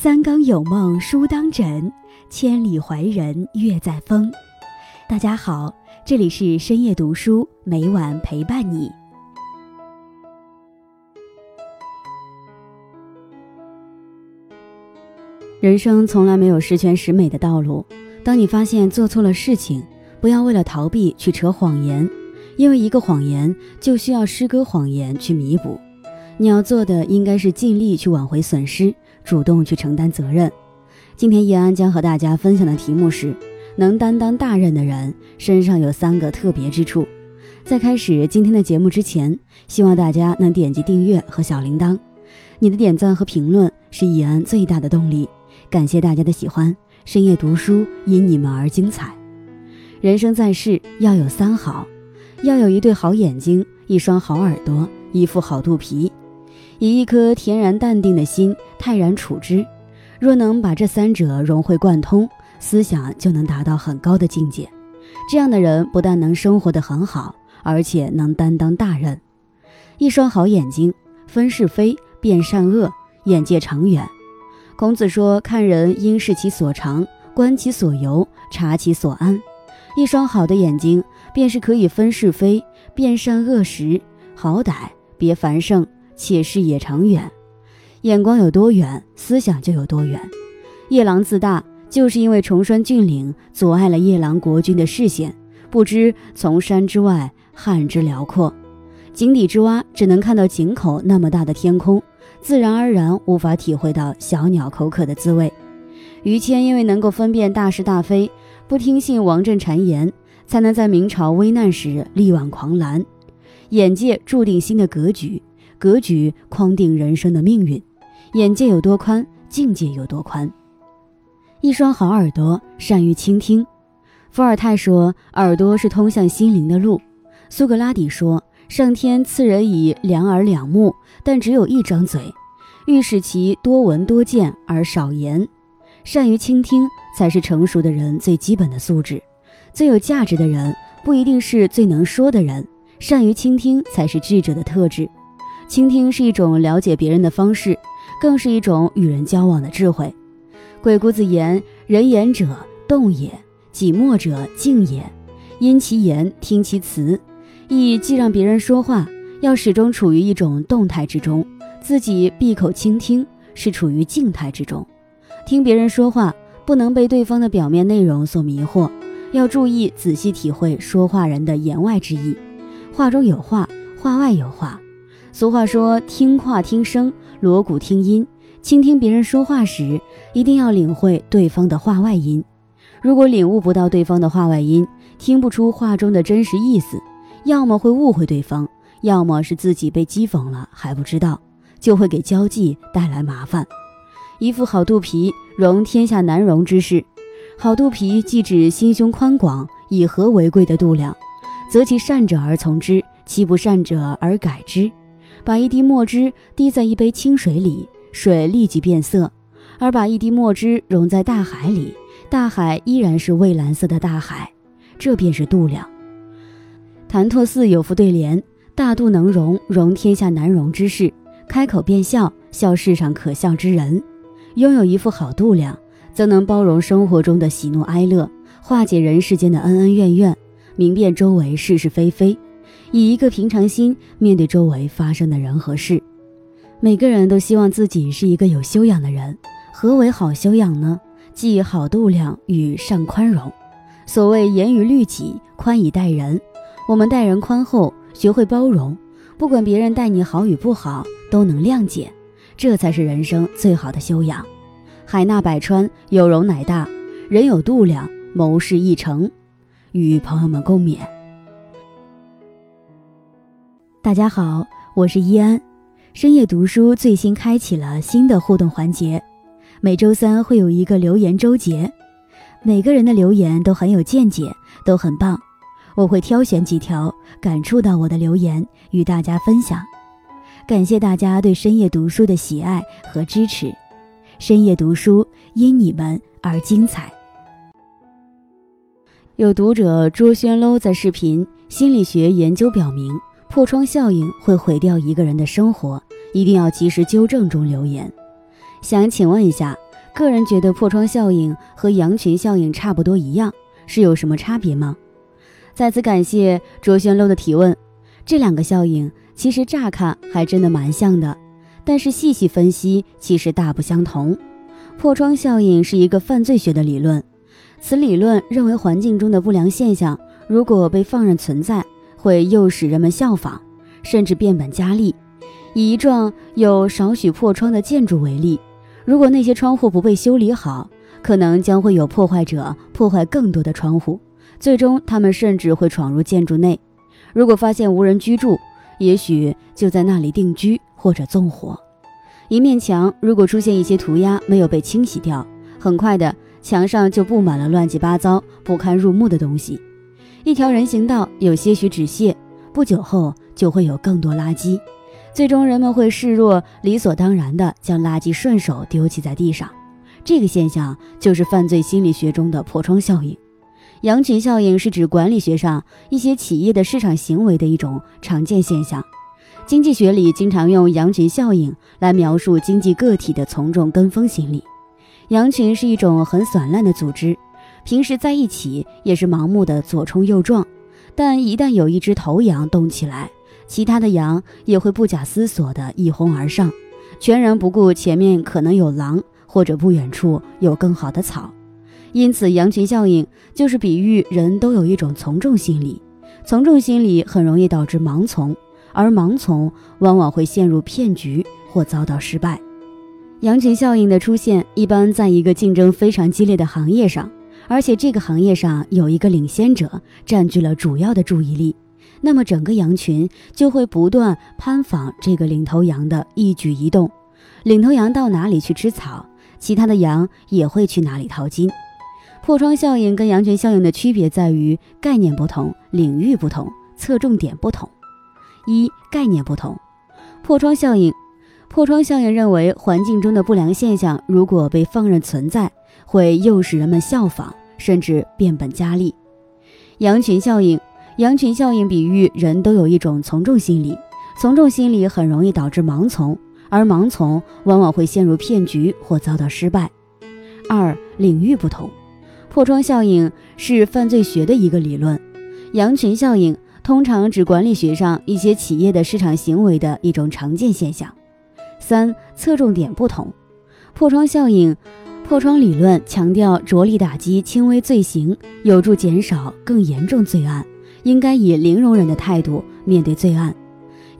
三更有梦书当枕，千里怀人月在风。大家好，这里是深夜读书，每晚陪伴你。人生从来没有十全十美的道路。当你发现做错了事情，不要为了逃避去扯谎言，因为一个谎言就需要诗歌谎言去弥补。你要做的应该是尽力去挽回损失。主动去承担责任。今天叶安将和大家分享的题目是：能担当大任的人身上有三个特别之处。在开始今天的节目之前，希望大家能点击订阅和小铃铛。你的点赞和评论是叶安最大的动力。感谢大家的喜欢。深夜读书因你们而精彩。人生在世要有三好：要有一对好眼睛，一双好耳朵，一副好肚皮。以一颗恬然淡定的心泰然处之，若能把这三者融会贯通，思想就能达到很高的境界。这样的人不但能生活得很好，而且能担当大任。一双好眼睛，分是非，辨善恶，眼界长远。孔子说：“看人应视其所长，观其所由，察其所安。”一双好的眼睛，便是可以分是非，辨善恶时，好歹别繁盛。且视野长远，眼光有多远，思想就有多远。夜郎自大，就是因为崇山峻岭阻碍了夜郎国君的视线，不知从山之外汉之辽阔。井底之蛙只能看到井口那么大的天空，自然而然无法体会到小鸟口渴的滋味。于谦因为能够分辨大是大非，不听信王振谗言，才能在明朝危难时力挽狂澜。眼界注定心的格局。格局框定人生的命运，眼界有多宽，境界有多宽。一双好耳朵，善于倾听。伏尔泰说：“耳朵是通向心灵的路。”苏格拉底说：“上天赐人以两耳两目，但只有一张嘴，欲使其多闻多见而少言。”善于倾听才是成熟的人最基本的素质。最有价值的人不一定是最能说的人，善于倾听才是智者的特质。倾听是一种了解别人的方式，更是一种与人交往的智慧。鬼谷子言：“人言者动也，己默者静也。因其言，听其辞。”意既让别人说话，要始终处于一种动态之中，自己闭口倾听是处于静态之中。听别人说话，不能被对方的表面内容所迷惑，要注意仔细体会说话人的言外之意。话中有话，话外有话。俗话说：“听话听声，锣鼓听音。”倾听别人说话时，一定要领会对方的话外音。如果领悟不到对方的话外音，听不出话中的真实意思，要么会误会对方，要么是自己被讥讽了还不知道，就会给交际带来麻烦。一副好肚皮，容天下难容之事。好肚皮既指心胸宽广、以和为贵的度量，择其善者而从之，其不善者而改之。把一滴墨汁滴在一杯清水里，水立即变色；而把一滴墨汁溶在大海里，大海依然是蔚蓝色的大海。这便是度量。谭拓寺有副对联：“大度能容，容天下难容之事；开口便笑，笑世上可笑之人。”拥有一副好度量，则能包容生活中的喜怒哀乐，化解人世间的恩恩怨怨，明辨周围是是非非。以一个平常心面对周围发生的人和事，每个人都希望自己是一个有修养的人。何为好修养呢？即好度量与善宽容。所谓严于律己，宽以待人。我们待人宽厚，学会包容，不管别人待你好与不好，都能谅解，这才是人生最好的修养。海纳百川，有容乃大。人有度量，谋事易成。与朋友们共勉。大家好，我是依安。深夜读书最新开启了新的互动环节，每周三会有一个留言周结。每个人的留言都很有见解，都很棒。我会挑选几条感触到我的留言与大家分享。感谢大家对深夜读书的喜爱和支持。深夜读书因你们而精彩。有读者卓轩喽在视频心理学研究表明。破窗效应会毁掉一个人的生活，一定要及时纠正。中留言，想请问一下，个人觉得破窗效应和羊群效应差不多一样，是有什么差别吗？再次感谢卓轩漏的提问。这两个效应其实乍看还真的蛮像的，但是细细分析，其实大不相同。破窗效应是一个犯罪学的理论，此理论认为环境中的不良现象如果被放任存在，会诱使人们效仿，甚至变本加厉。以一幢有少许破窗的建筑为例，如果那些窗户不被修理好，可能将会有破坏者破坏更多的窗户。最终，他们甚至会闯入建筑内。如果发现无人居住，也许就在那里定居或者纵火。一面墙如果出现一些涂鸦没有被清洗掉，很快的墙上就布满了乱七八糟、不堪入目的东西。一条人行道有些许纸屑，不久后就会有更多垃圾。最终，人们会视若理所当然地将垃圾顺手丢弃在地上。这个现象就是犯罪心理学中的破窗效应。羊群效应是指管理学上一些企业的市场行为的一种常见现象。经济学里经常用羊群效应来描述经济个体的从众跟风心理。羊群是一种很散乱的组织，平时在一起也是盲目的左冲右撞，但一旦有一只头羊动起来，其他的羊也会不假思索的一哄而上，全然不顾前面可能有狼或者不远处有更好的草。因此，羊群效应就是比喻人都有一种从众心理，从众心理很容易导致盲从，而盲从往往会陷入骗局或遭到失败。羊群效应的出现一般在一个竞争非常激烈的行业上，而且这个行业上有一个领先者占据了主要的注意力，那么整个羊群就会不断攀访这个领头羊的一举一动，领头羊到哪里去吃草，其他的羊也会去哪里淘金。破窗效应跟羊群效应的区别在于概念不同、领域不同、侧重点不同。一、概念不同。破窗效应，破窗效应认为环境中的不良现象如果被放任存在，会诱使人们效仿，甚至变本加厉。羊群效应，羊群效应比喻人都有一种从众心理，从众心理很容易导致盲从，而盲从往往会陷入骗局或遭到失败。二、领域不同。破窗效应是犯罪学的一个理论，羊群效应通常指管理学上一些企业的市场行为的一种常见现象。三、侧重点不同。破窗效应、破窗理论强调着力打击轻微罪行，有助减少更严重罪案，应该以零容忍的态度面对罪案。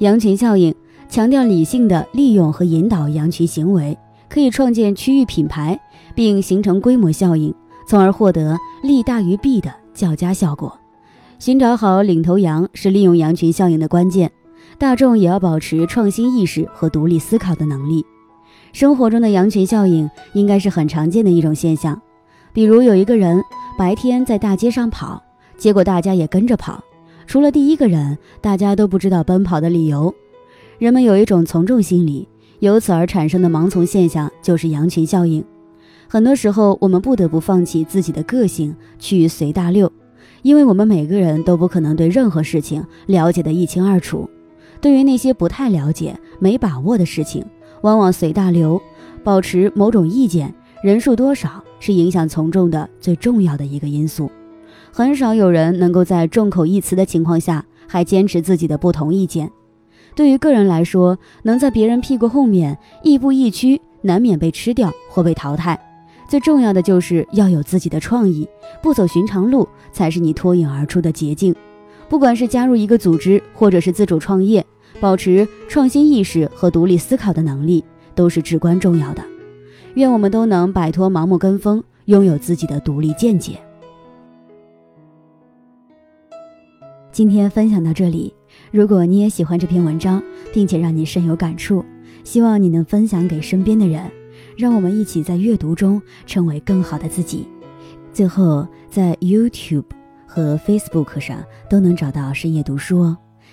羊群效应强调理性的利用和引导羊群行为，可以创建区域品牌，并形成规模效应。从而获得利大于弊的较佳效果。寻找好领头羊是利用羊群效应的关键。大众也要保持创新意识和独立思考的能力。生活中的羊群效应应该是很常见的一种现象。比如有一个人白天在大街上跑，结果大家也跟着跑，除了第一个人，大家都不知道奔跑的理由。人们有一种从众心理，由此而产生的盲从现象就是羊群效应。很多时候，我们不得不放弃自己的个性，去随大流，因为我们每个人都不可能对任何事情了解得一清二楚。对于那些不太了解、没把握的事情，往往随大流，保持某种意见，人数多少是影响从众的最重要的一个因素。很少有人能够在众口一词的情况下，还坚持自己的不同意见。对于个人来说，能在别人屁股后面亦步亦趋，难免被吃掉或被淘汰。最重要的就是要有自己的创意，不走寻常路才是你脱颖而出的捷径。不管是加入一个组织，或者是自主创业，保持创新意识和独立思考的能力都是至关重要的。愿我们都能摆脱盲目跟风，拥有自己的独立见解。今天分享到这里，如果你也喜欢这篇文章，并且让你深有感触，希望你能分享给身边的人。让我们一起在阅读中成为更好的自己。最后，在 YouTube 和 Facebook 上都能找到深夜读书哦。